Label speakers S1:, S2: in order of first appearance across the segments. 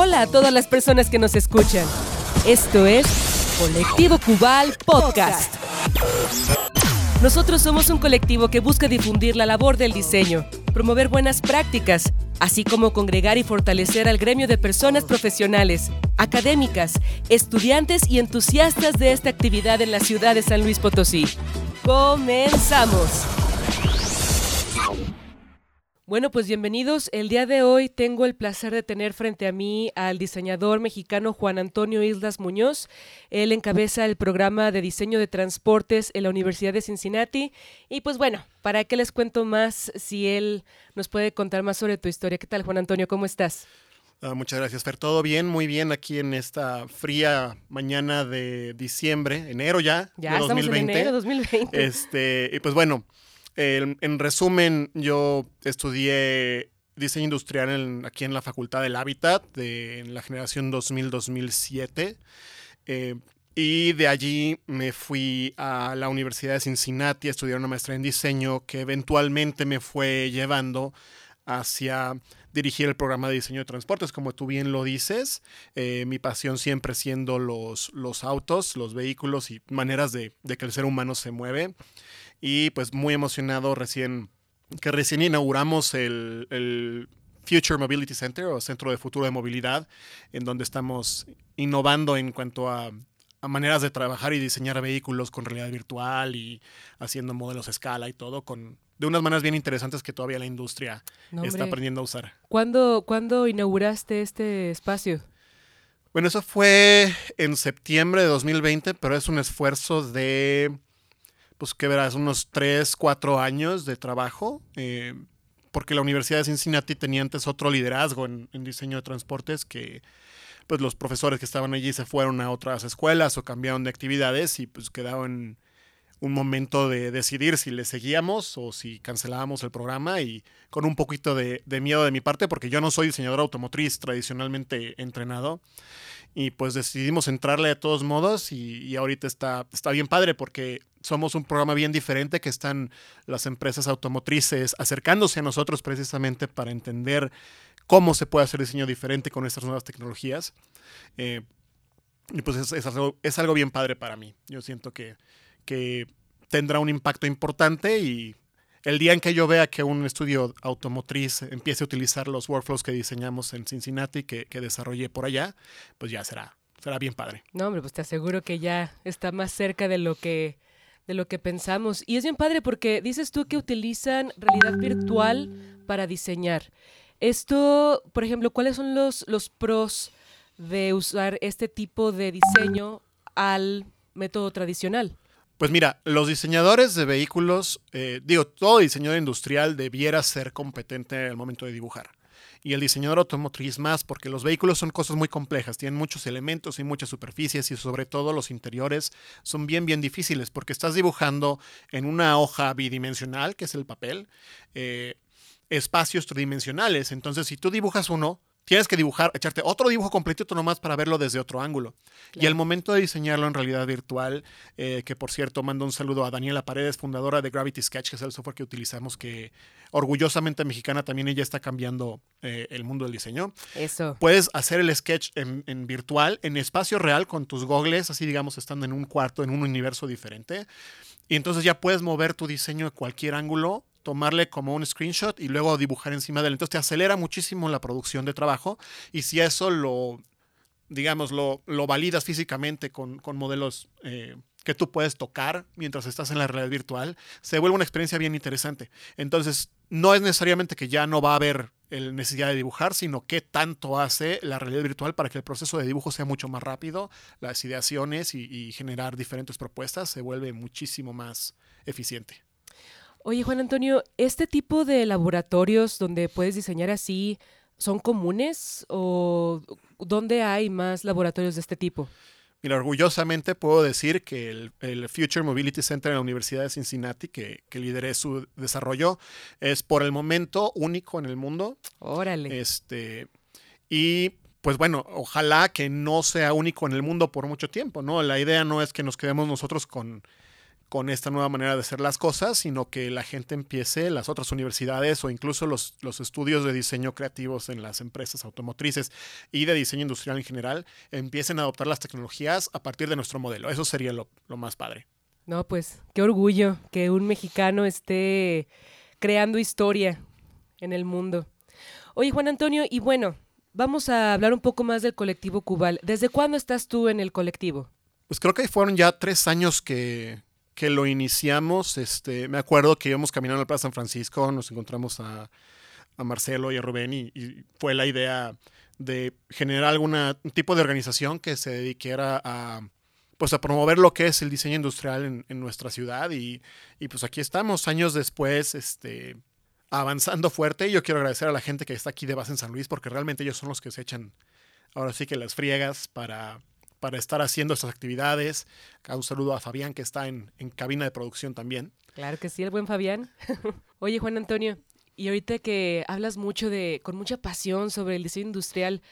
S1: Hola a todas las personas que nos escuchan. Esto es Colectivo Cubal Podcast. Nosotros somos un colectivo que busca difundir la labor del diseño, promover buenas prácticas, así como congregar y fortalecer al gremio de personas profesionales, académicas, estudiantes y entusiastas de esta actividad en la ciudad de San Luis Potosí. Comenzamos. Bueno, pues bienvenidos. El día de hoy tengo el placer de tener frente a mí al diseñador mexicano Juan Antonio Islas Muñoz. Él encabeza el programa de diseño de transportes en la Universidad de Cincinnati. Y pues bueno, ¿para qué les cuento más si él nos puede contar más sobre tu historia? ¿Qué tal, Juan Antonio? ¿Cómo estás?
S2: Uh, muchas gracias, Fer. Todo bien, muy bien aquí en esta fría mañana de diciembre, enero ya,
S1: ya
S2: de 2020.
S1: Estamos en enero 2020.
S2: Este, y pues bueno, en resumen, yo estudié diseño industrial en, aquí en la Facultad del Hábitat, de, en la generación 2000-2007. Eh, y de allí me fui a la Universidad de Cincinnati a estudiar una maestría en diseño que eventualmente me fue llevando hacia dirigir el programa de diseño de transportes, como tú bien lo dices. Eh, mi pasión siempre siendo los, autos, los vehículos y maneras de, de que el ser humano se mueve y pues muy emocionado recién que recién inauguramos el, Future Mobility Center o Centro de Futuro de Movilidad, en donde estamos innovando en cuanto a, maneras de trabajar y diseñar vehículos con realidad virtual y haciendo modelos a escala y todo, con, de unas maneras bien interesantes que todavía la industria está aprendiendo a usar.
S1: ¿Cuándo, ¿Cuándo inauguraste este espacio?
S2: Bueno, eso fue en septiembre de 2020, pero es un esfuerzo de pues que verás, unos 3, 4 años de trabajo, eh, porque la Universidad de Cincinnati tenía antes otro liderazgo en, diseño de transportes que pues los profesores que estaban allí se fueron a otras escuelas o cambiaron de actividades y pues quedaron un momento de decidir si le seguíamos o si cancelábamos el programa y con un poquito de, miedo de mi parte porque yo no soy diseñador automotriz tradicionalmente entrenado y pues decidimos entrarle de todos modos y, ahorita está, está bien padre porque somos un programa bien diferente que están las empresas automotrices acercándose a nosotros precisamente para entender cómo se puede hacer diseño diferente con estas nuevas tecnologías. Eh, y pues es, es, algo, bien padre para mí. Yo siento que, que tendrá un impacto importante y el día en que yo vea que un estudio automotriz empiece a utilizar los workflows que diseñamos en Cincinnati, que, que desarrollé por allá, pues ya será, será bien padre.
S1: No, hombre, pues te aseguro que ya está más cerca de lo que de lo que pensamos. Y es bien padre porque dices tú que utilizan realidad virtual para diseñar. Esto, por ejemplo, ¿cuáles son los, los pros de usar este tipo de diseño al método tradicional?
S2: Pues mira, los diseñadores de vehículos, eh, digo, todo diseñador industrial debiera ser competente en el momento de dibujar. Y el diseñador automotriz más, porque los vehículos son cosas muy complejas, tienen muchos elementos y muchas superficies y sobre todo los interiores son bien, bien difíciles porque estás dibujando en una hoja bidimensional, que es el papel, eh, espacios tridimensionales. Entonces, si tú dibujas uno, tienes que dibujar, echarte otro dibujo completito nomás para verlo desde otro ángulo. Y el momento de diseñarlo en realidad virtual, eh, que por cierto mando un saludo a Daniela Paredes, fundadora de Gravity Sketch, que es el software que utilizamos, que orgullosamente mexicana también ella está cambiando eh, el mundo del diseño.
S1: Eso.
S2: Puedes hacer el sketch en, en virtual, en espacio real, con tus gogles, así digamos, estando en un cuarto, en un universo diferente. Y entonces ya puedes mover tu diseño de cualquier ángulo tomarle como un screenshot y luego dibujar encima de él. Entonces te acelera muchísimo la producción de trabajo y si eso lo, digamos, lo, lo validas físicamente con, modelos eh, que tú puedes tocar mientras estás en la realidad virtual, se vuelve una experiencia bien interesante. Entonces, no es necesariamente que ya no va a haber el necesidad de dibujar, sino qué tanto hace la realidad virtual para que el proceso de dibujo sea mucho más rápido, las ideaciones y generar diferentes propuestas se vuelve muchísimo más eficiente.
S1: Oye, Juan Antonio, ¿este tipo de laboratorios donde puedes diseñar así son comunes o dónde hay más laboratorios de este tipo?
S2: Mira, orgullosamente puedo decir que el, Future Mobility Center en la Universidad de Cincinnati, que, que, lideré su desarrollo, es por el momento único en el mundo.
S1: Órale.
S2: Este, y pues bueno, ojalá que no sea único en el mundo por mucho tiempo, ¿no? La idea no es que nos quedemos nosotros con con esta nueva manera de hacer las cosas, sino que la gente empiece, las otras universidades o incluso los, los estudios de diseño creativos en las empresas automotrices y de diseño industrial en general, empiecen a adoptar las tecnologías a partir de nuestro modelo. Eso sería lo, lo más padre.
S1: No, pues qué orgullo que un mexicano esté creando historia en el mundo. Oye, Juan Antonio, y bueno, vamos a hablar un poco más del colectivo Cubal. ¿Desde cuándo estás tú en el colectivo?
S2: Pues creo que fueron ya tres años que, que lo iniciamos. Este, me acuerdo que íbamos caminando al Plaza San Francisco, nos encontramos a, a Marcelo y a Rubén y, y, fue la idea de generar algún tipo de organización que se dedicara a, pues a promover lo que es el diseño industrial en, en nuestra ciudad y, y, pues aquí estamos años después este, avanzando fuerte. Yo quiero agradecer a la gente que está aquí de base en San Luis porque realmente ellos son los que se echan ahora sí que las friegas para para estar haciendo estas actividades. Un saludo a Fabián, que está en, en cabina de producción también.
S1: Claro que sí, el buen Fabián. Oye, Juan Antonio, y ahorita que hablas mucho de, con mucha pasión sobre el diseño industrial,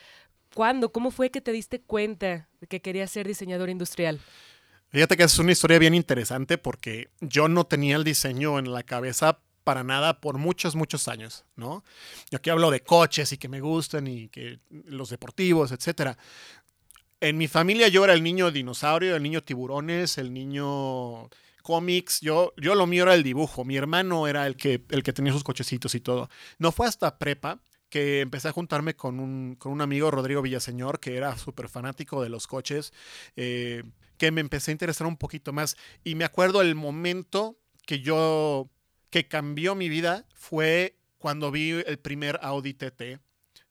S1: ¿cuándo, cómo fue que te diste cuenta de que querías ser diseñador industrial?
S2: Fíjate que es una historia bien interesante porque yo no tenía el diseño en la cabeza para nada por muchos, muchos años, ¿no? Yo aquí hablo de coches y que me gustan y que los deportivos, etcétera. En mi familia yo era el niño dinosaurio, el niño tiburones, el niño cómics. Yo, yo lo mío era el dibujo. Mi hermano era el que, el que tenía sus cochecitos y todo. No fue hasta prepa que empecé a juntarme con un, con un amigo, Rodrigo Villaseñor, que era súper fanático de los coches, eh, que me empecé a interesar un poquito más. Y me acuerdo el momento que yo, que cambió mi vida fue cuando vi el primer Audi TT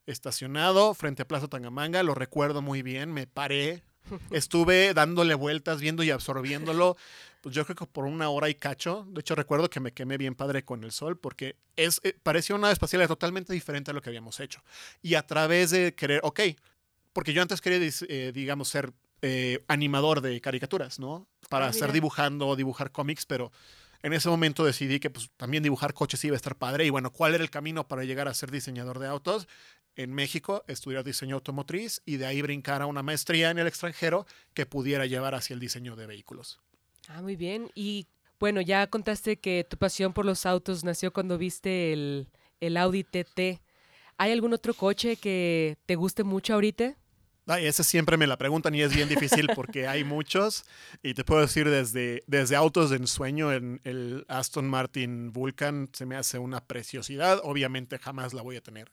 S2: estacionado frente a Plaza Tangamanga, lo recuerdo muy bien, me paré, estuve dándole vueltas, viendo y absorbiéndolo, pues yo creo que por una hora y cacho, de hecho recuerdo que me quemé bien padre con el sol porque es, eh, parecía una espacial totalmente diferente a lo que habíamos hecho. Y a través de querer, ok, porque yo antes quería, eh, digamos, ser eh, animador de caricaturas, ¿no? Para ah, estar dibujando, dibujar cómics, pero en ese momento decidí que pues, también dibujar coches iba a estar padre. Y bueno, ¿cuál era el camino para llegar a ser diseñador de autos? En México, estudiar diseño automotriz y de ahí brincar a una maestría en el extranjero que pudiera llevar hacia el diseño de vehículos.
S1: Ah, muy bien. Y bueno, ya contaste que tu pasión por los autos nació cuando viste el, el Audi TT. ¿Hay algún otro coche que te guste mucho ahorita?
S2: Ay, ese siempre me la preguntan y es bien difícil porque hay muchos y te puedo decir desde, desde autos de ensueño, en el Aston Martin Vulcan se me hace una preciosidad, obviamente jamás la voy a tener.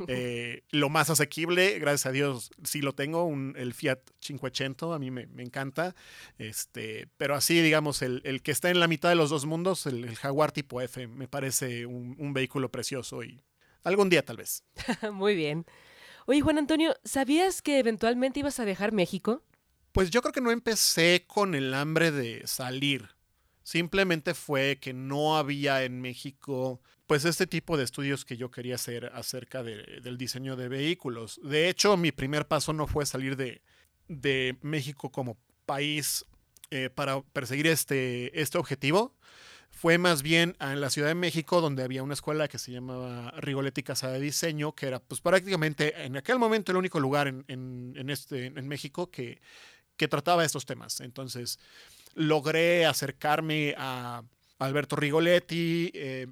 S2: Eh, lo más asequible, gracias a Dios, sí lo tengo, un, el Fiat 580, a mí me, me, encanta. Este, pero así, digamos, el, el, que está en la mitad de los dos mundos, el, el Jaguar tipo F, me parece un, un vehículo precioso y algún día tal vez.
S1: Muy bien. Oye, Juan Antonio, ¿sabías que eventualmente ibas a dejar México?
S2: Pues yo creo que no empecé con el hambre de salir. Simplemente fue que no había en México pues este tipo de estudios que yo quería hacer acerca de, del diseño de vehículos. De hecho, mi primer paso no fue salir de, de México como país eh, para perseguir este, este objetivo. Fue más bien en la Ciudad de México, donde había una escuela que se llamaba Rigoletti Casa de Diseño, que era pues prácticamente en aquel momento el único lugar en, en, en este, en México que, que trataba estos temas. Entonces, logré acercarme a Alberto Rigoletti, eh,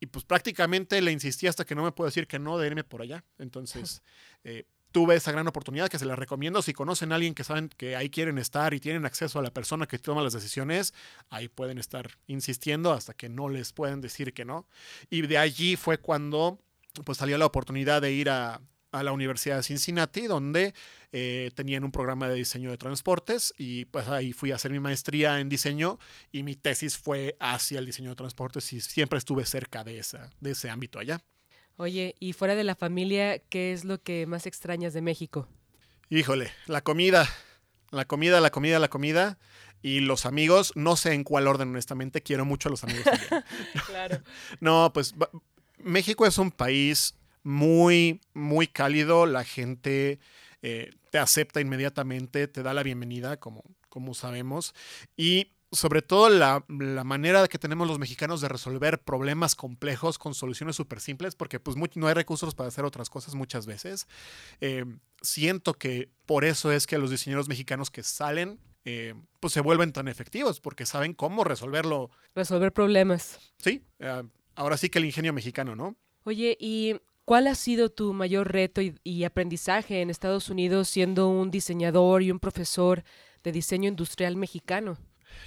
S2: y pues prácticamente le insistí hasta que no me puedo decir que no de irme por allá. Entonces, eh, tuve esa gran oportunidad que se la recomiendo. Si conocen a alguien que saben que ahí quieren estar y tienen acceso a la persona que toma las decisiones, ahí pueden estar insistiendo hasta que no les pueden decir que no. Y de allí fue cuando pues salió la oportunidad de ir a, a la Universidad de Cincinnati, donde eh, tenían un programa de diseño de transportes y pues ahí fui a hacer mi maestría en diseño y mi tesis fue hacia el diseño de transportes y siempre estuve cerca de, esa, de ese ámbito allá.
S1: Oye, y fuera de la familia, ¿qué es lo que más extrañas de México?
S2: Híjole, la comida, la comida, la comida, la comida y los amigos, no sé en cuál orden honestamente, quiero mucho a los amigos también.
S1: claro.
S2: No, pues México es un país muy, muy cálido. La gente eh, te acepta inmediatamente, te da la bienvenida, como, como sabemos. Y sobre todo la, la, manera que tenemos los mexicanos de resolver problemas complejos con soluciones súper simples, porque pues no hay recursos para hacer otras cosas muchas veces. Eh, siento que por eso es que los diseñadores mexicanos que salen eh, pues se vuelven tan efectivos porque saben cómo resolverlo.
S1: Resolver problemas.
S2: Sí, eh, ahora sí que el ingenio mexicano, ¿no?
S1: Oye, ¿y cuál ha sido tu mayor reto y, aprendizaje en Estados Unidos siendo un diseñador y un profesor de diseño industrial mexicano?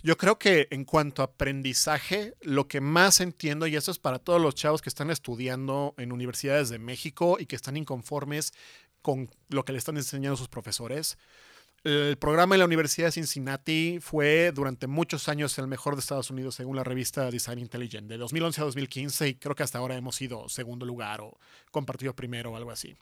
S2: Yo creo que en cuanto a aprendizaje, lo que más entiendo, y eso es para todos los chavos que están estudiando en universidades de México y que están inconformes con lo que le están enseñando sus profesores, el programa de la Universidad de Cincinnati fue durante muchos años el mejor de Estados Unidos según la revista Design Intelligent, de 2011 a 2015 y creo que hasta ahora hemos sido segundo lugar o compartido primero o algo así.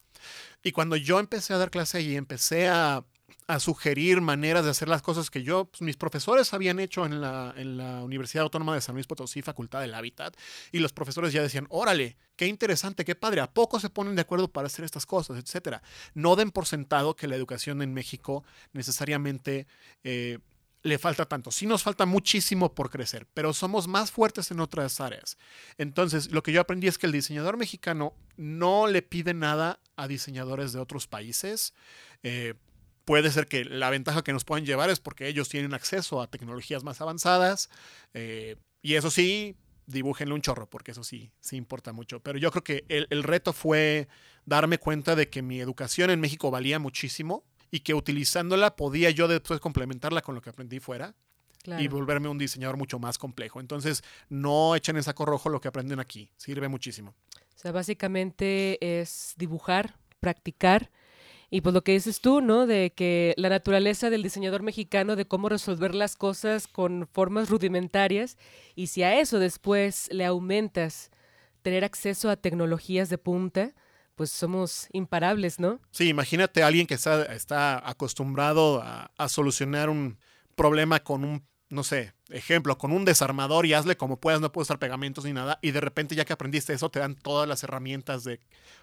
S2: Y cuando yo empecé a dar clase y empecé a a sugerir maneras de hacer las cosas que yo, pues, mis profesores habían hecho en la, en la Universidad Autónoma de San Luis Potosí, Facultad del Hábitat, y los profesores ya decían, órale, qué interesante, qué padre, ¿a poco se ponen de acuerdo para hacer estas cosas, etcétera? No den por sentado que la educación en México necesariamente... Eh, le falta tanto. Sí nos falta muchísimo por crecer, pero somos más fuertes en otras áreas. Entonces, lo que yo aprendí es que el diseñador mexicano no le pide nada a diseñadores de otros países. Eh, puede ser que la ventaja que nos pueden llevar es porque ellos tienen acceso a tecnologías más avanzadas. Eh, y eso sí, dibújenle un chorro, porque eso sí, sí importa mucho. Pero yo creo que el, el, reto fue darme cuenta de que mi educación en México valía muchísimo y que utilizándola podía yo después complementarla con lo que aprendí fuera. Claro. Y volverme un diseñador mucho más complejo. Entonces, no echen en saco rojo lo que aprenden aquí. Sirve muchísimo.
S1: O sea, básicamente es dibujar, practicar y pues lo que dices tú, ¿no? De que la naturaleza del diseñador mexicano, de cómo resolver las cosas con formas rudimentarias, y si a eso después le aumentas tener acceso a tecnologías de punta, pues somos imparables, ¿no?
S2: Sí, imagínate a alguien que está, está acostumbrado a, a solucionar un problema con un no sé, ejemplo, con un desarmador y hazle como puedas, no puedes usar pegamentos ni nada, y de repente ya que aprendiste eso, te dan todas las herramientas de,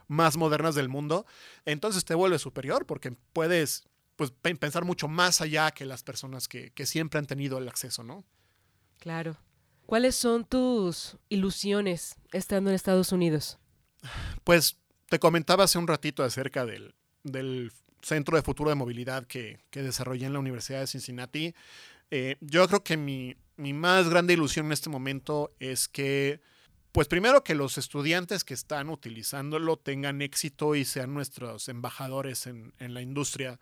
S2: más modernas del mundo, entonces te vuelves superior porque puedes pues, pensar mucho más allá que las personas que, que siempre han tenido el acceso, ¿no?
S1: Claro. ¿Cuáles son tus ilusiones estando en Estados Unidos?
S2: Pues te comentaba hace un ratito acerca del, del Centro de Futuro de Movilidad que, que desarrollé en la Universidad de Cincinnati. Eh, yo creo que mi, mi, más grande ilusión en este momento es que, pues primero que los estudiantes que están utilizándolo tengan éxito y sean nuestros embajadores en, en la industria.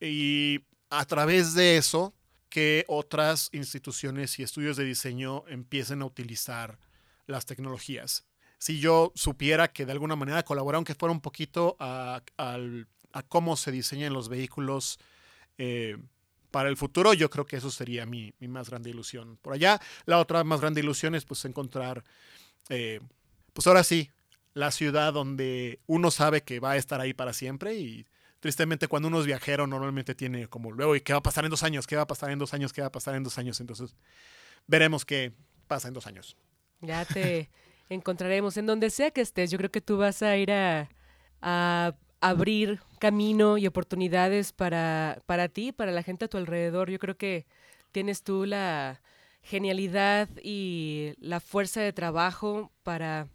S2: Y a través de eso, que otras instituciones y estudios de diseño empiecen a utilizar las tecnologías. Si yo supiera que de alguna manera colaborar, aunque fuera un poquito a, a, a cómo se diseñan los vehículos, eh, para el futuro, yo creo que eso sería mi, mi, más grande ilusión. Por allá, la otra más grande ilusión es pues encontrar, eh, pues ahora sí, la ciudad donde uno sabe que va a estar ahí para siempre y tristemente cuando uno es viajero normalmente tiene como luego, ¿y qué va a pasar en dos años? ¿Qué va a pasar en dos años? ¿Qué va a pasar en dos años? Entonces, veremos qué pasa en dos años.
S1: Ya te encontraremos en donde sea que estés. Yo creo que tú vas a ir a, a abrir camino y oportunidades para, para ti, para la gente a tu alrededor. Yo creo que tienes tú la genialidad y la fuerza de trabajo para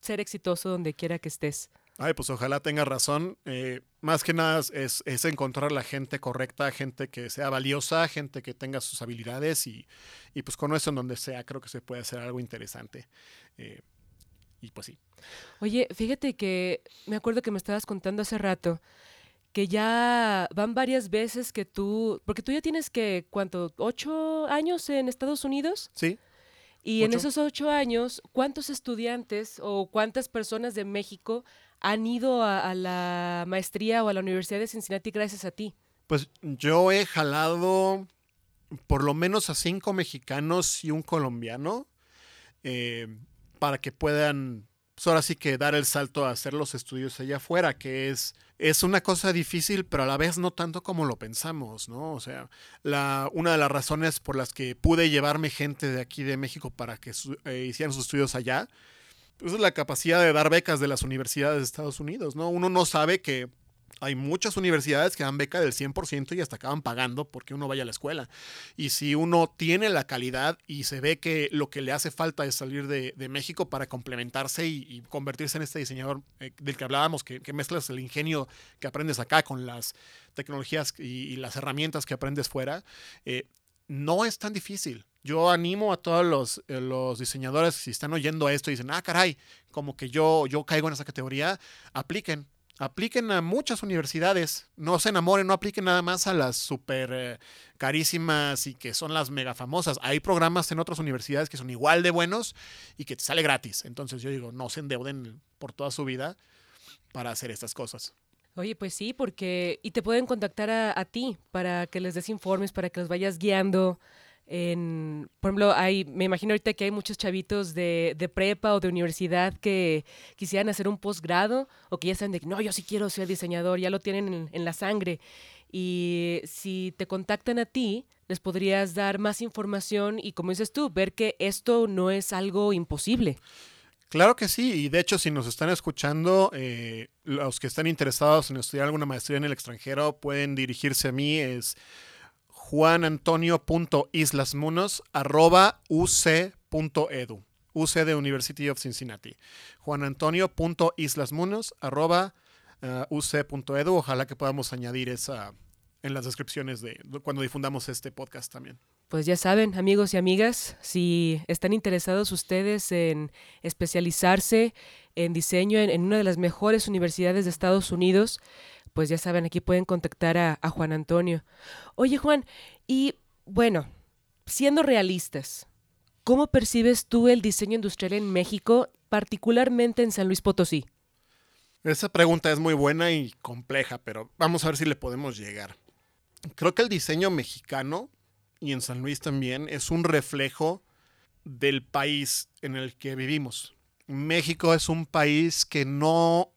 S1: ser exitoso donde quiera que estés.
S2: Ay, pues ojalá tenga razón. Eh, más que nada es, es, encontrar la gente correcta, gente que sea valiosa, gente que tenga sus habilidades y, y pues con eso en donde sea creo que se puede hacer algo interesante. Eh, y pues sí.
S1: Oye, fíjate que me acuerdo que me estabas contando hace rato que ya van varias veces que tú, porque tú ya tienes que, ¿cuánto? ¿Ocho años en Estados Unidos?
S2: Sí.
S1: Y ¿Ocho? en esos ocho años, ¿cuántos estudiantes o cuántas personas de México han ido a, a, la maestría o a la Universidad de Cincinnati gracias a ti?
S2: Pues yo he jalado por lo menos a cinco mexicanos y un colombiano eh, para que puedan ahora sí que dar el salto a hacer los estudios allá afuera, que es, es una cosa difícil, pero a la vez no tanto como lo pensamos, ¿no? O sea, la, una de las razones por las que pude llevarme gente de aquí de México para que eh, hicieran sus estudios allá, pues es la capacidad de dar becas de las universidades de Estados Unidos, ¿no? Uno no sabe que Hay muchas universidades que dan beca del 100% y hasta acaban pagando porque uno vaya a la escuela. Y si uno tiene la calidad y se ve que lo que le hace falta es salir de, México para complementarse y, convertirse en este diseñador eh, del que hablábamos, que, mezclas el ingenio que aprendes acá con las tecnologías y, las herramientas que aprendes fuera, eh, no es tan difícil. Yo animo a todos los, eh, los, diseñadores, si están oyendo esto y dicen, ah, caray, como que yo, yo caigo en esa categoría, apliquen apliquen a muchas universidades, no se enamoren, no apliquen nada más a las súper eh, carísimas y que son las mega famosas. Hay programas en otras universidades que son igual de buenos y que te sale gratis. Entonces yo digo, no se endeuden por toda su vida para hacer estas cosas.
S1: Oye, pues sí, porque y te pueden contactar a, a ti para que les des informes, para que los vayas guiando por ejemplo, hay, me imagino ahorita que hay muchos chavitos de, prepa o de universidad que quisieran hacer un posgrado o que ya saben de que no, yo sí quiero ser diseñador, ya lo tienen en, la sangre. Y si te contactan a ti, les podrías dar más información y, como dices tú, ver que esto no es algo imposible.
S2: Claro que sí, y de hecho si nos están escuchando, eh, los que están interesados en estudiar alguna maestría en el extranjero pueden dirigirse a mí, juanantonio.islasmunos.uc.edu. UC de University of Cincinnati. juanantonio.islasmunos.uc.edu. Ojalá que podamos añadir esa en las descripciones de cuando difundamos este podcast también.
S1: Pues ya saben, amigos y amigas, si están interesados ustedes en especializarse en diseño en una de las mejores universidades de Estados Unidos, pues ya saben, aquí pueden contactar a, Juan Antonio. Oye Juan, y bueno, siendo realistas, ¿cómo percibes tú el diseño industrial en México, particularmente en San Luis Potosí?
S2: Esa pregunta es muy buena y compleja, pero vamos a ver si le podemos llegar. Creo que el diseño mexicano, y en San Luis también, es un reflejo del país en el que vivimos. México es un país que no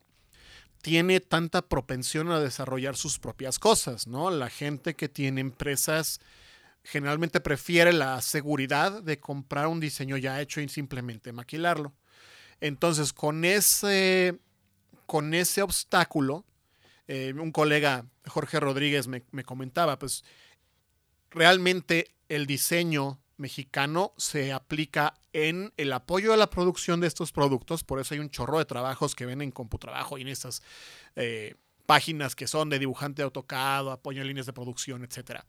S2: tiene tanta propensión a desarrollar sus propias cosas, ¿no? La gente que tiene empresas generalmente prefiere la seguridad de comprar un diseño ya hecho y simplemente maquilarlo. Entonces, con ese, con ese obstáculo, eh, un colega, Jorge Rodríguez, me, me comentaba, pues realmente el diseño mexicano se aplica en el apoyo a la producción de estos productos. Por eso hay un chorro de trabajos que ven en Computrabajo y en estas eh, páginas que son de dibujante de AutoCAD, apoyo en líneas de producción, etc.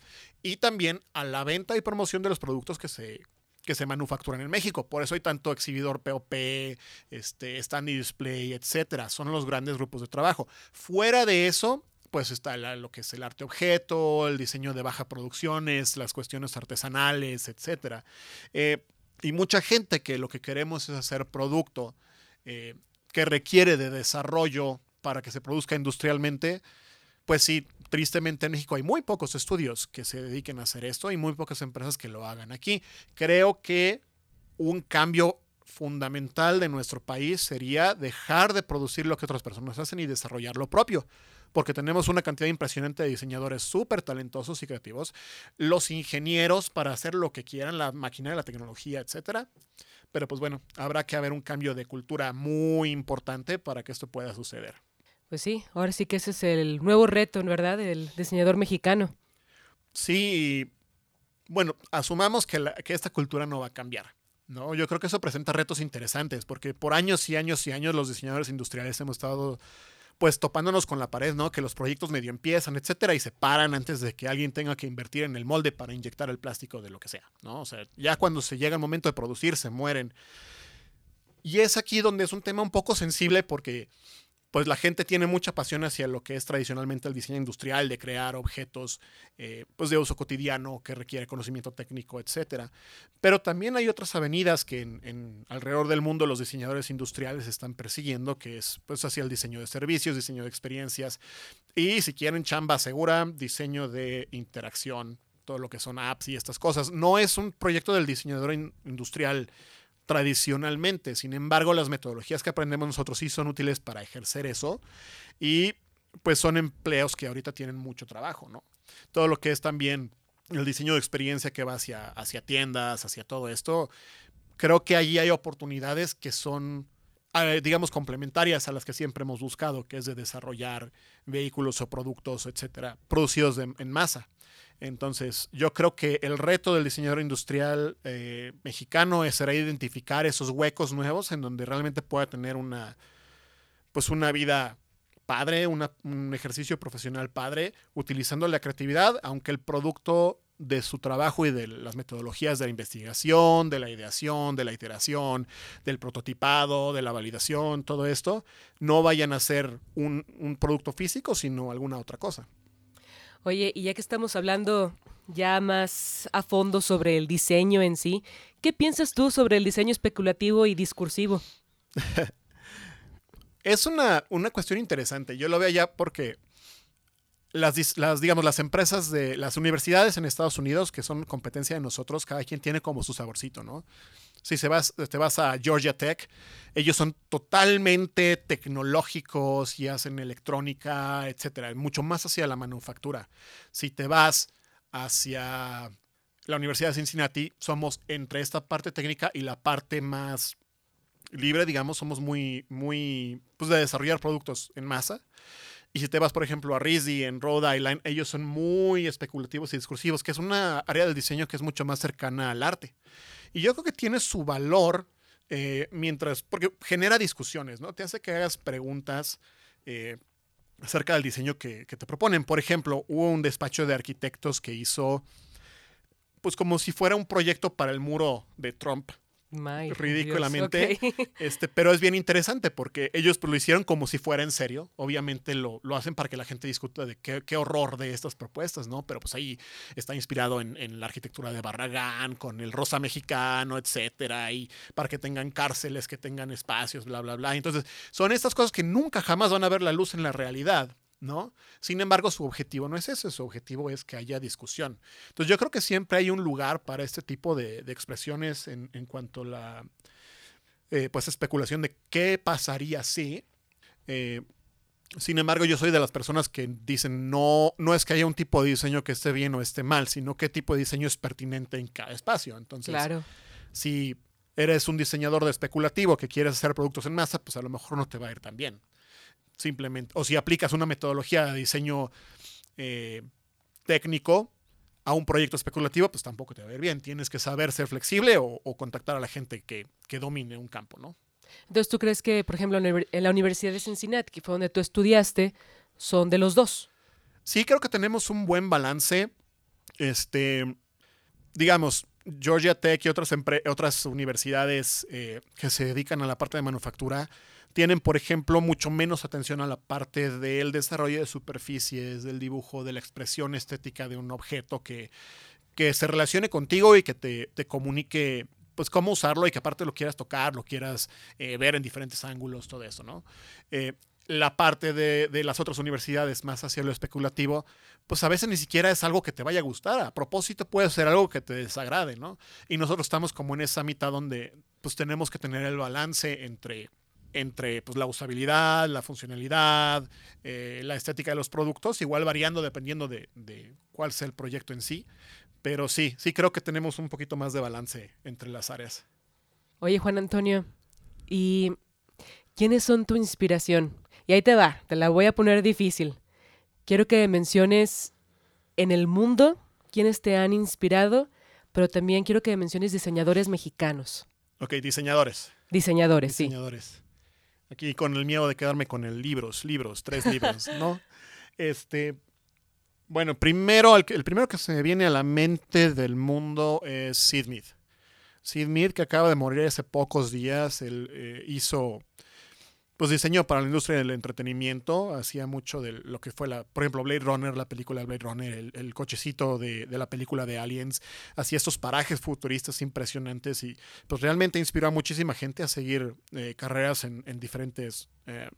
S2: Y también a la venta y promoción de los productos que se, que se manufacturan en México. Por eso hay tanto exhibidor POP, este, stand display, etc. Son los grandes grupos de trabajo. Fuera de eso, pues está lo que es el arte objeto, el diseño de baja producciones, las cuestiones artesanales, etc. Eh, y mucha gente que lo que queremos es hacer producto eh, que requiere de desarrollo para que se produzca industrialmente, pues sí, tristemente en México hay muy pocos estudios que se dediquen a hacer esto y muy pocas empresas que lo hagan aquí. Creo que un cambio fundamental de nuestro país sería dejar de producir lo que otras personas hacen y desarrollar lo propio porque tenemos una cantidad impresionante de diseñadores súper talentosos y creativos, los ingenieros para hacer lo que quieran, la maquinaria, la tecnología, etcétera. Pero pues bueno, habrá que haber un cambio de cultura muy importante para que esto pueda suceder.
S1: Pues sí, ahora sí que ese es el nuevo reto, ¿verdad? Del diseñador mexicano.
S2: Sí, bueno, asumamos que, que esta cultura no va a cambiar. ¿no? Yo creo que eso presenta retos interesantes, porque por años y años y años los diseñadores industriales hemos estado pues topándonos con la pared, ¿no? Que los proyectos medio empiezan, etcétera, y se paran antes de que alguien tenga que invertir en el molde para inyectar el plástico de lo que sea, ¿no? O sea, ya cuando se llega el momento de producir, se mueren. Y es aquí donde es un tema un poco sensible porque pues la gente tiene mucha pasión hacia lo que es tradicionalmente el diseño industrial, de crear objetos eh, pues de uso cotidiano que requiere conocimiento técnico, etc. Pero también hay otras avenidas que en, alrededor del mundo los diseñadores industriales están persiguiendo, que es pues hacia el diseño de servicios, diseño de experiencias y si quieren chamba segura, diseño de interacción, todo lo que son apps y estas cosas. No es un proyecto del diseñador industrial tradicionalmente. Sin embargo, las metodologías que aprendemos nosotros sí son útiles para ejercer eso y pues son empleos que ahorita tienen mucho trabajo, ¿no? Todo lo que es también el diseño de experiencia que va hacia, hacia tiendas, hacia todo esto, creo que allí hay oportunidades que son eh, digamos, complementarias a las que siempre hemos buscado, que es de desarrollar vehículos o productos, etcétera, producidos en masa. Entonces, yo creo que el reto del diseñador industrial eh, mexicano será identificar esos huecos nuevos en donde realmente pueda tener una, pues una vida padre, un ejercicio profesional padre, utilizando la creatividad, aunque el producto de su trabajo y de las metodologías de la investigación, de la ideación, de la iteración, del prototipado, de la validación, todo esto, no vayan a ser un producto físico, sino alguna otra cosa.
S1: Oye, y ya que estamos hablando ya más a fondo sobre el diseño en sí, ¿qué piensas tú sobre el diseño especulativo y discursivo?
S2: es una, una, cuestión interesante. Yo lo veo ya porque las, las, digamos, las empresas de las universidades en Estados Unidos, que son competencia de nosotros, cada quien tiene como su saborcito, ¿no? Si se vas, te vas a Georgia Tech, ellos son totalmente tecnológicos y hacen electrónica, etcétera, mucho más hacia la manufactura. Si te vas hacia la Universidad de Cincinnati, somos entre esta parte técnica y la parte más libre, digamos, somos muy, muy, pues de desarrollar productos en masa. Y si te vas, por ejemplo, a RISD en Rhode Island, ellos son muy especulativos y discursivos, que es una área del diseño que es mucho más cercana al arte. Y yo creo que tiene su valor eh, mientras, porque genera discusiones, ¿no? Te hace que hagas preguntas eh, acerca del diseño que, que, te proponen. Por ejemplo, hubo un despacho de arquitectos que hizo, pues como si fuera un proyecto para el muro de Trump ridículamente. Este, pero es bien interesante porque ellos lo hicieron como si fuera en serio. Obviamente lo, lo hacen para que la gente discuta de qué, qué, horror de estas propuestas, ¿no? Pero pues ahí está inspirado en, en, la arquitectura de Barragán, con el rosa mexicano, etcétera, y para que tengan cárceles, que tengan espacios, bla, bla, bla. Entonces, son estas cosas que nunca jamás van a ver la luz en la realidad. ¿No? Sin embargo, su objetivo no es ese, su objetivo es que haya discusión. Entonces yo creo que siempre hay un lugar para este tipo de, expresiones en, cuanto a la eh, pues especulación de qué pasaría si. Eh, sin embargo, yo soy de las personas que dicen no, no es que haya un tipo de diseño que esté bien o esté mal, sino qué tipo de diseño es pertinente en cada espacio. Entonces,
S1: claro.
S2: si eres un diseñador de especulativo que quieres hacer productos en masa, pues a lo mejor no te va a ir tan bien simplemente, o si aplicas una metodología de diseño eh, técnico a un proyecto especulativo, pues tampoco te va a ir bien. Tienes que saber ser flexible o, contactar a la gente que, domine un campo, ¿no?
S1: Entonces, ¿tú crees que, por ejemplo, en la Universidad de Cincinnati, que fue donde tú estudiaste, son de los dos?
S2: Sí, creo que tenemos un buen balance. Este, digamos, Georgia Tech y otras, otras universidades eh, que se dedican a la parte de manufactura tienen, por ejemplo, mucho menos atención a la parte del desarrollo de superficies, del dibujo, de la expresión estética de un objeto que, que se relacione contigo y que te, te comunique pues cómo usarlo y que aparte lo quieras tocar, lo quieras eh, ver en diferentes ángulos, todo eso, ¿no? Eh, la parte de, de, las otras universidades más hacia lo especulativo, pues a veces ni siquiera es algo que te vaya a gustar. A propósito puede ser algo que te desagrade, ¿no? Y nosotros estamos como en esa mitad donde pues tenemos que tener el balance entre entre pues, la usabilidad, la funcionalidad, eh, la estética de los productos, igual variando dependiendo de, cuál sea el proyecto en sí. Pero sí, sí creo que tenemos un poquito más de balance entre las áreas.
S1: Oye, Juan Antonio, ¿y quiénes son tu inspiración? Y ahí te va, te la voy a poner difícil. Quiero que menciones en el mundo quiénes te han inspirado, pero también quiero que menciones diseñadores mexicanos.
S2: Ok, diseñadores.
S1: Diseñadores,
S2: sí. Diseñadores. Aquí con el miedo de quedarme con el libros, libros, tres libros, ¿no? Este, bueno, primero, el, primero que se me viene a la mente del mundo es Sid Mead. Sid Mead, que acaba de morir hace pocos días, él eh, hizo pues diseñó para la industria del entretenimiento, hacía mucho de lo que fue la, por ejemplo, Blade Runner, la película de Blade Runner, el, cochecito de, la película de Aliens, hacía estos parajes futuristas impresionantes y pues realmente inspiró a muchísima gente a seguir eh, carreras en, diferentes eh,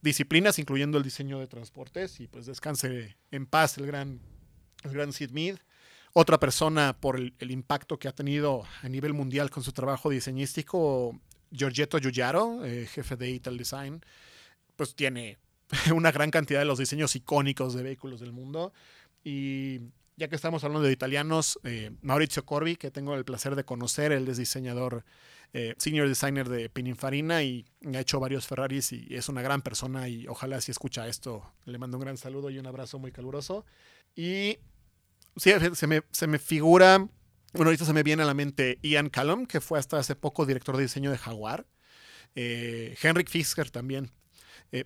S2: disciplinas, incluyendo el diseño de transportes y pues descanse en paz el gran, el gran Sid Mead. Otra persona por el impacto que ha tenido a nivel mundial con su trabajo diseñístico Giorgetto Giugiaro, eh, jefe de Ital Design, pues tiene una gran cantidad de los diseños icónicos de vehículos del mundo. Y ya que estamos hablando de italianos, eh, Maurizio Corvi, que tengo el placer de conocer, él es diseñador, eh, senior designer de Pininfarina y ha hecho varios Ferraris y es una gran persona y ojalá si escucha esto, le mando un gran saludo y un abrazo muy caluroso. Y sí, se me, se me figura, bueno, ahorita se me viene a la mente Ian Callum, que fue hasta hace poco director de diseño de Jaguar. Eh, Henrik Fisker también. Eh,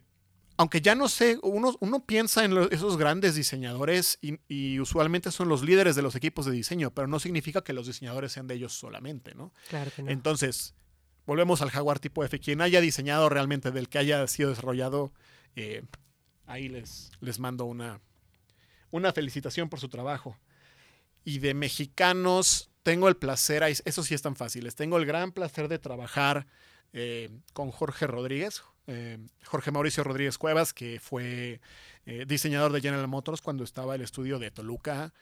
S2: aunque ya no sé, uno, uno piensa en esos grandes diseñadores y, usualmente son los líderes de los equipos de diseño, pero no significa que los diseñadores sean de ellos solamente, ¿no?
S1: Claro que no.
S2: Entonces, volvemos al Jaguar tipo F. Quien haya diseñado realmente del que haya sido desarrollado, eh, ahí les, les mando una, una felicitación por su trabajo. Y de mexicanos, tengo el placer, eso sí es tan fácil, tengo el gran placer de trabajar eh, con Jorge Rodríguez, eh, Jorge Mauricio Rodríguez Cuevas, que fue eh, diseñador de General Motors cuando estaba el estudio de Toluca.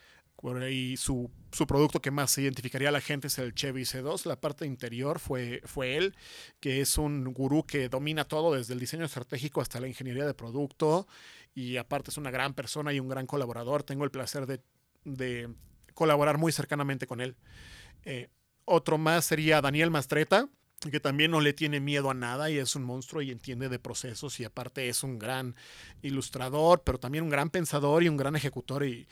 S2: Y su, su, producto que más se identificaría a la gente es el Chevy C2. La parte interior fue, fue él, que es un gurú que domina todo, desde el diseño estratégico hasta la ingeniería de producto. Y aparte es una gran persona y un gran colaborador. Tengo el placer de, de colaborar muy cercanamente con él. otro más sería Daniel Mastreta, que también no le tiene miedo a nada y es un monstruo y entiende de procesos y aparte es un gran ilustrador, pero también un gran pensador y un gran ejecutor y,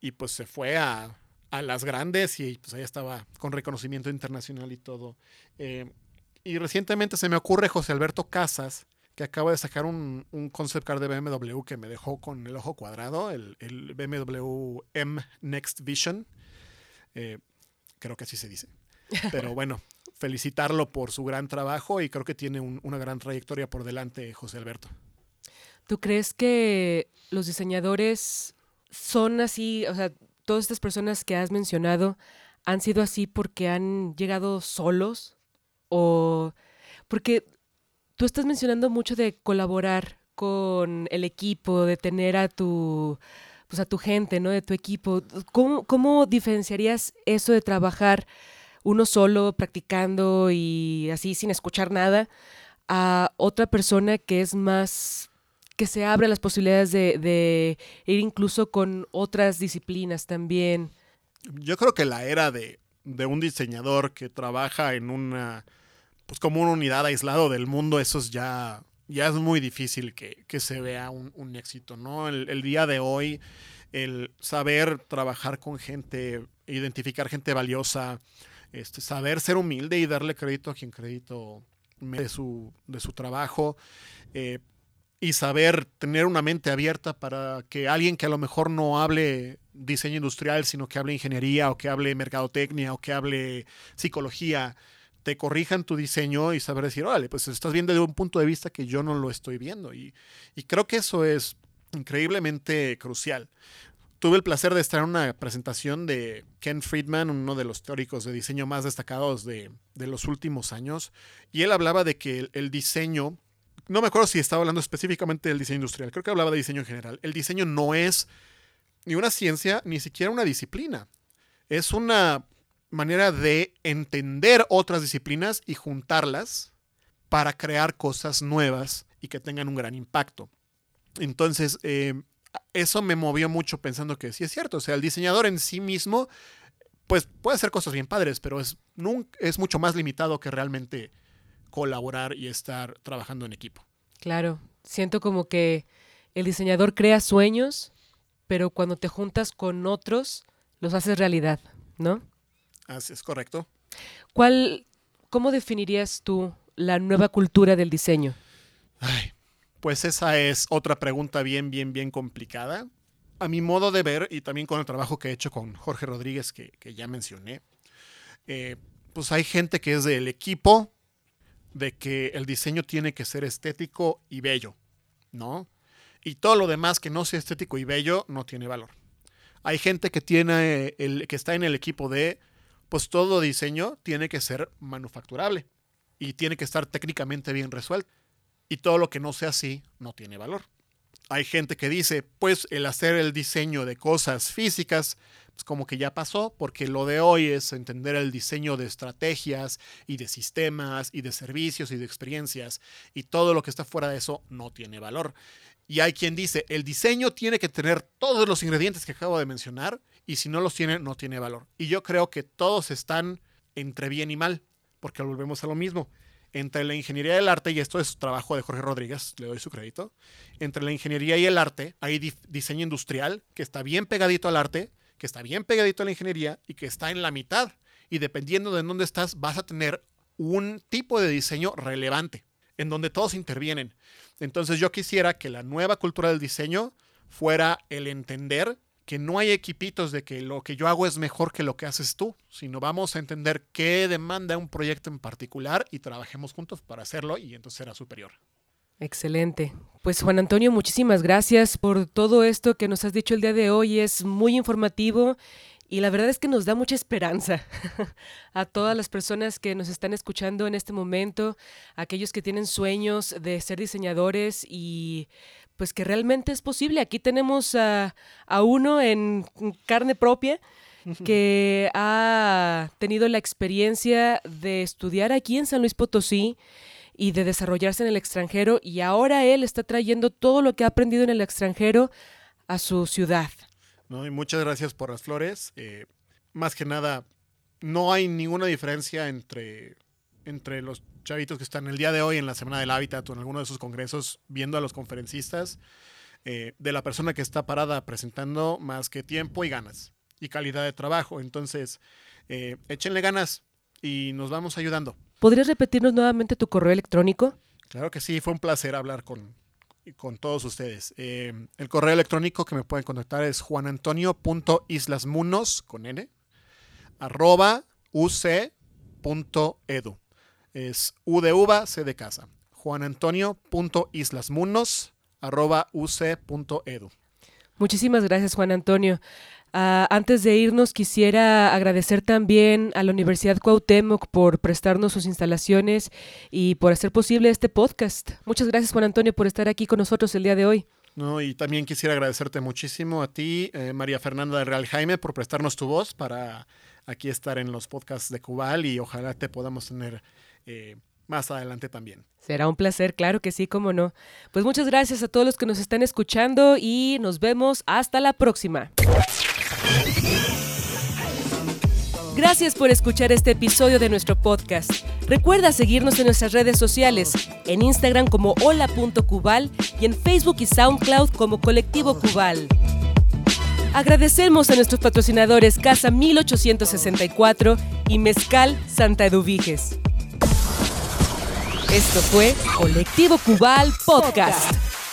S2: y pues se fue a, a, las grandes y pues ahí estaba con reconocimiento internacional y todo. Eh, y recientemente se me ocurre José Alberto Casas, que acaba de sacar un, un, concept car de BMW que me dejó con el ojo cuadrado, el, el BMW M Next Vision. Eh, creo que así se dice. Pero bueno, felicitarlo por su gran trabajo y creo que tiene una gran trayectoria por delante, José Alberto.
S1: ¿Tú crees que los diseñadores son así, o sea, todas estas personas que has mencionado han sido así porque han llegado solos o porque tú estás mencionando mucho de colaborar con el equipo, de tener a tu pues a tu gente, ¿no? De tu equipo. ¿Cómo, cómo diferenciarías eso de trabajar uno solo practicando y así sin escuchar nada, a otra persona que es más que se abre las posibilidades de, ir incluso con otras disciplinas también.
S2: Yo creo que la era de, un diseñador que trabaja en una, pues como una unidad aislado del mundo, eso es ya, ya es muy difícil que, se vea un, éxito, ¿no? El, el, día de hoy, el saber trabajar con gente, identificar gente valiosa, este, saber ser humilde y darle crédito a quien crédito de su, de su trabajo eh, y saber tener una mente abierta para que alguien que a lo mejor no hable diseño industrial, sino que hable ingeniería o que hable mercadotecnia o que hable psicología, te corrijan tu diseño y saber decir, órale, pues estás viendo de un punto de vista que yo no lo estoy viendo. Y, y creo que eso es increíblemente crucial tuve el placer de estar en una presentación de Ken Friedman, uno de los teóricos de diseño más destacados de, los últimos años, y él hablaba de que el, diseño, no me acuerdo si estaba hablando específicamente del diseño industrial, creo que hablaba de diseño en general. El diseño no es ni una ciencia, ni siquiera una disciplina. Es una manera de entender otras disciplinas y juntarlas para crear cosas nuevas y que tengan un gran impacto. Entonces, eh, eso me movió mucho pensando que sí es cierto. O sea, el diseñador en sí mismo, pues puede hacer cosas bien padres, pero es, es mucho más limitado que realmente colaborar y estar trabajando en equipo.
S1: Claro, siento como que el diseñador crea sueños, pero cuando te juntas con otros, los haces realidad, ¿no?
S2: Así es correcto.
S1: ¿Cuál, cómo definirías tú la nueva cultura del diseño?
S2: Ay, pues esa es otra pregunta bien, bien, bien complicada. A mi modo de ver, y también con el trabajo que he hecho con Jorge Rodríguez, que, ya mencioné, eh, pues hay gente que es del equipo de que el diseño tiene que ser estético y bello, ¿no? Y todo lo demás que no sea estético y bello no tiene valor. Hay gente que tiene el que está en el equipo de pues todo diseño tiene que ser manufacturable y tiene que estar técnicamente bien resuelto y todo lo que no sea así no tiene valor. Hay gente que dice, pues el hacer el diseño de cosas físicas, pues como que ya pasó, porque lo de hoy es entender el diseño de estrategias y de sistemas y de servicios y de experiencias, y todo lo que está fuera de eso no tiene valor. Y hay quien dice, el diseño tiene que tener todos los ingredientes que acabo de mencionar y si no los tiene, no tiene valor. Y yo creo que todos están entre bien y mal, porque volvemos a lo mismo. Entre la ingeniería y el arte, y esto es trabajo de Jorge Rodríguez, le doy su crédito, entre la ingeniería y el arte hay diseño industrial que está bien pegadito al arte, que está bien pegadito a la ingeniería y que está en la mitad. Y dependiendo de dónde estás, vas a tener un tipo de diseño relevante, en donde todos intervienen. Entonces yo quisiera que la nueva cultura del diseño fuera el entender que no hay equipitos de que lo que yo hago es mejor que lo que haces tú, sino vamos a entender qué demanda un proyecto en particular y trabajemos juntos para hacerlo y entonces será superior.
S1: Excelente. Pues Juan Antonio, muchísimas gracias por todo esto que nos has dicho el día de hoy. Es muy informativo y la verdad es que nos da mucha esperanza a todas las personas que nos están escuchando en este momento, aquellos que tienen sueños de ser diseñadores y pues que realmente es posible. Aquí tenemos a, uno en carne propia que ha tenido la experiencia de estudiar aquí en San Luis Potosí y de desarrollarse en el extranjero y ahora él está trayendo todo lo que ha aprendido en el extranjero a su ciudad.
S2: ¿no? Y muchas gracias por las flores. Eh, más que nada, no hay ninguna diferencia entre, entre los chavitos que están el día de hoy en la Semana del Hábitat o en alguno de esos congresos viendo a los conferencistas, eh, de la persona que está parada presentando más que tiempo y ganas y calidad de trabajo. Entonces, eh, échenle ganas y nos vamos ayudando.
S1: ¿Podrías repetirnos nuevamente tu correo electrónico?
S2: Claro que sí, fue un placer hablar con, con todos ustedes. Eh, el correo electrónico que me pueden contactar es juanantonio.islasmunos con n arroba uc.edu. Es u de uva, c de casa. juanantonio.islasmunos arroba uc.edu.
S1: Muchísimas gracias, Juan Antonio. Uh, antes de irnos, quisiera agradecer también a la Universidad Cuauhtémoc por prestarnos sus instalaciones y por hacer posible este podcast. Muchas gracias, Juan Antonio, por estar aquí con nosotros el día de hoy.
S2: No, y también quisiera agradecerte muchísimo a ti, eh, María Fernanda de Real Jaime, por prestarnos tu voz para aquí estar en los podcasts de Cubal y ojalá te podamos tener eh, más adelante también.
S1: Será un placer, claro que sí, cómo no. Pues muchas gracias a todos los que nos están escuchando y nos vemos hasta la próxima. Gracias por escuchar este episodio de nuestro podcast. Recuerda seguirnos en nuestras redes sociales, en Instagram como hola.cubal y en Facebook y SoundCloud como Colectivo Cubal. Agradecemos a nuestros patrocinadores Casa 1864 y Mezcal Santa Eduviges. Esto fue Colectivo Cubal Podcast.